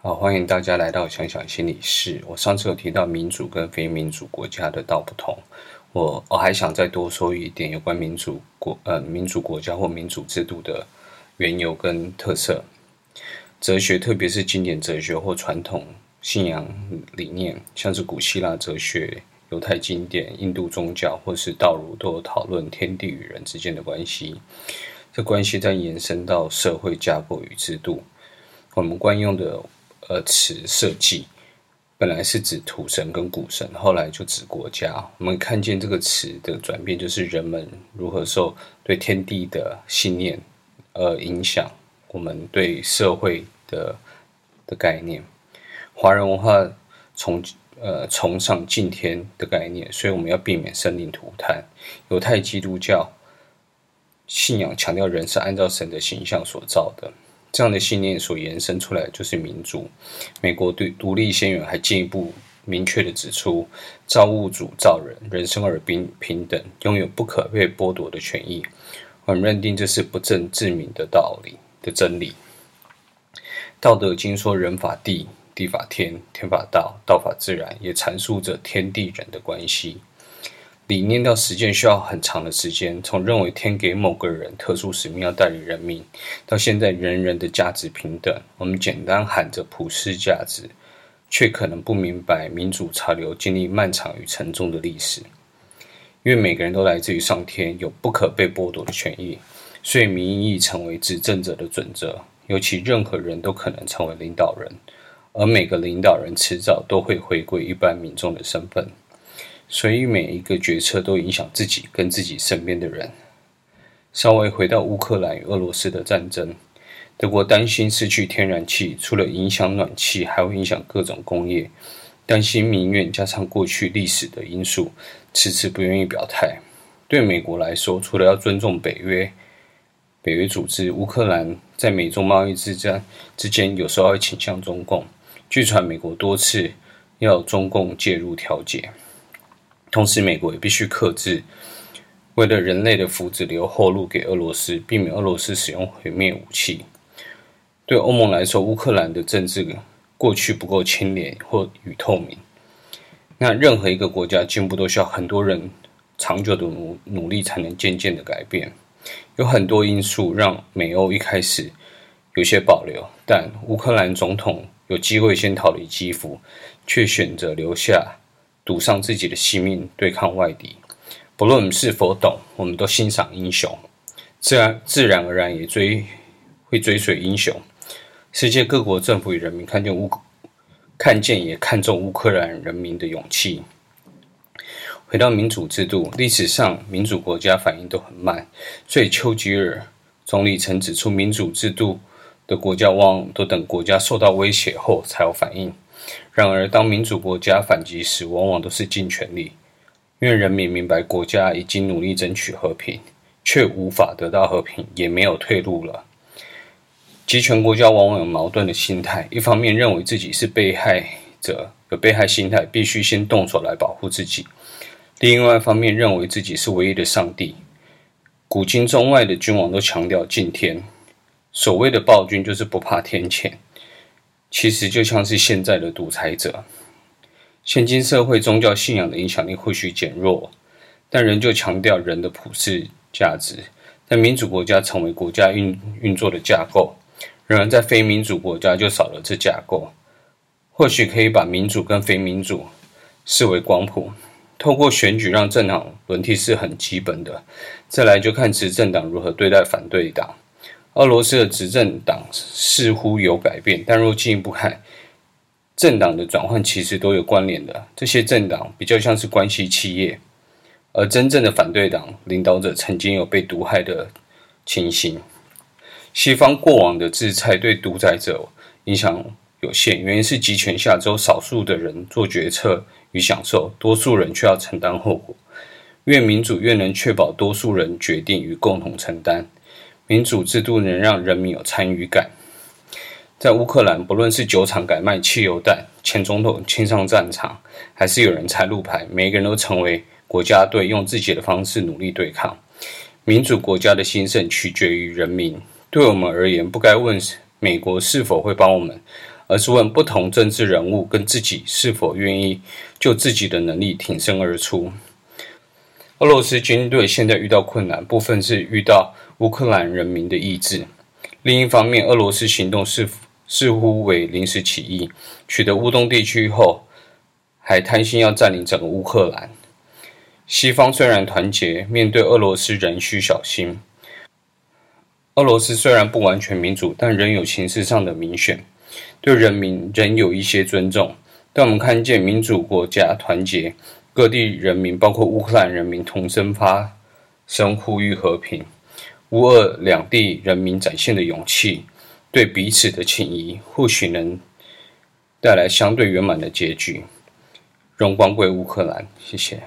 好，欢迎大家来到想想心理室。我上次有提到民主跟非民主国家的道不同，我我还想再多说一点有关民主国呃民主国家或民主制度的缘由跟特色。哲学，特别是经典哲学或传统信仰理念，像是古希腊哲学、犹太经典、印度宗教或是道儒，都有讨论天地与人之间的关系。这关系再延伸到社会架构与制度，我们惯用的。呃，词设计本来是指土神跟谷神，后来就指国家。我们看见这个词的转变，就是人们如何受对天地的信念而影响我们对社会的的概念。华人文化崇呃崇尚敬天的概念，所以我们要避免生灵涂炭。犹太基督教信仰强调人是按照神的形象所造的。这样的信念所延伸出来就是民主。美国对独立宣言还进一步明确地指出：造物主造人，人生而平平等，拥有不可被剥夺的权益。我们认定这是不证自明的道理的真理。道德经说：“人法地，地法天，天法道，道法自然。”也阐述着天地人的关系。理念到实践需要很长的时间，从认为天给某个人特殊使命要带领人民，到现在人人的价值平等，我们简单喊着普世价值，却可能不明白民主潮流经历漫长与沉重的历史。因为每个人都来自于上天，有不可被剥夺的权益，所以民意成为执政者的准则。尤其任何人都可能成为领导人，而每个领导人迟早都会回归一般民众的身份。所以每一个决策都影响自己跟自己身边的人。稍微回到乌克兰与俄罗斯的战争，德国担心失去天然气，除了影响暖气，还会影响各种工业。担心民怨，加上过去历史的因素，迟迟不愿意表态。对美国来说，除了要尊重北约、北约组织，乌克兰在美中贸易之战之间，有时候会倾向中共。据传，美国多次要中共介入调解。同时，美国也必须克制，为了人类的福祉留后路给俄罗斯，避免俄罗斯使用毁灭武器。对欧盟来说，乌克兰的政治过去不够清廉或与透明。那任何一个国家进步都需要很多人长久的努努力才能渐渐的改变。有很多因素让美欧一开始有些保留，但乌克兰总统有机会先逃离基辅，却选择留下。赌上自己的性命对抗外敌，不论是否懂，我们都欣赏英雄，自然自然而然也追会追随英雄。世界各国政府与人民看见乌看见也看重乌克兰人民的勇气。回到民主制度，历史上民主国家反应都很慢，所以丘吉尔总理曾指出，民主制度的国家往往都等国家受到威胁后才有反应。然而，当民主国家反击时，往往都是尽全力，因为人民明白国家已经努力争取和平，却无法得到和平，也没有退路了。集权国家往往有矛盾的心态：一方面认为自己是被害者，有被害心态，必须先动手来保护自己；另外一方面认为自己是唯一的上帝。古今中外的君王都强调敬天，所谓的暴君就是不怕天谴。其实就像是现在的独裁者。现今社会宗教信仰的影响力或许减弱，但仍旧强调人的普世价值。在民主国家成为国家运运作的架构，然而在非民主国家就少了这架构。或许可以把民主跟非民主视为光谱，透过选举让政党轮替是很基本的。再来就看执政党如何对待反对党。俄罗斯的执政党似乎有改变，但若进一步看，政党的转换其实都有关联的。这些政党比较像是关系企业，而真正的反对党领导者曾经有被毒害的情形。西方过往的制裁对独裁者影响有限，原因是集权下只有少数的人做决策与享受，多数人却要承担后果。越民主越能确保多数人决定与共同承担。民主制度能让人民有参与感。在乌克兰，不论是酒厂改卖汽油弹，前总统亲上战场，还是有人拆路牌，每个人都成为国家队，用自己的方式努力对抗。民主国家的兴盛取决于人民。对我们而言，不该问美国是否会帮我们，而是问不同政治人物跟自己是否愿意就自己的能力挺身而出。俄罗斯军队现在遇到困难，部分是遇到乌克兰人民的意志；另一方面，俄罗斯行动似似乎为临时起意，取得乌东地区后，还贪心要占领整个乌克兰。西方虽然团结，面对俄罗斯仍需小心。俄罗斯虽然不完全民主，但仍有形式上的民选。对人民仍有一些尊重，但我们看见民主国家团结，各地人民，包括乌克兰人民，同声发声呼吁和平。乌俄两地人民展现的勇气，对彼此的情谊，或许能带来相对圆满的结局。荣光归乌克兰，谢谢。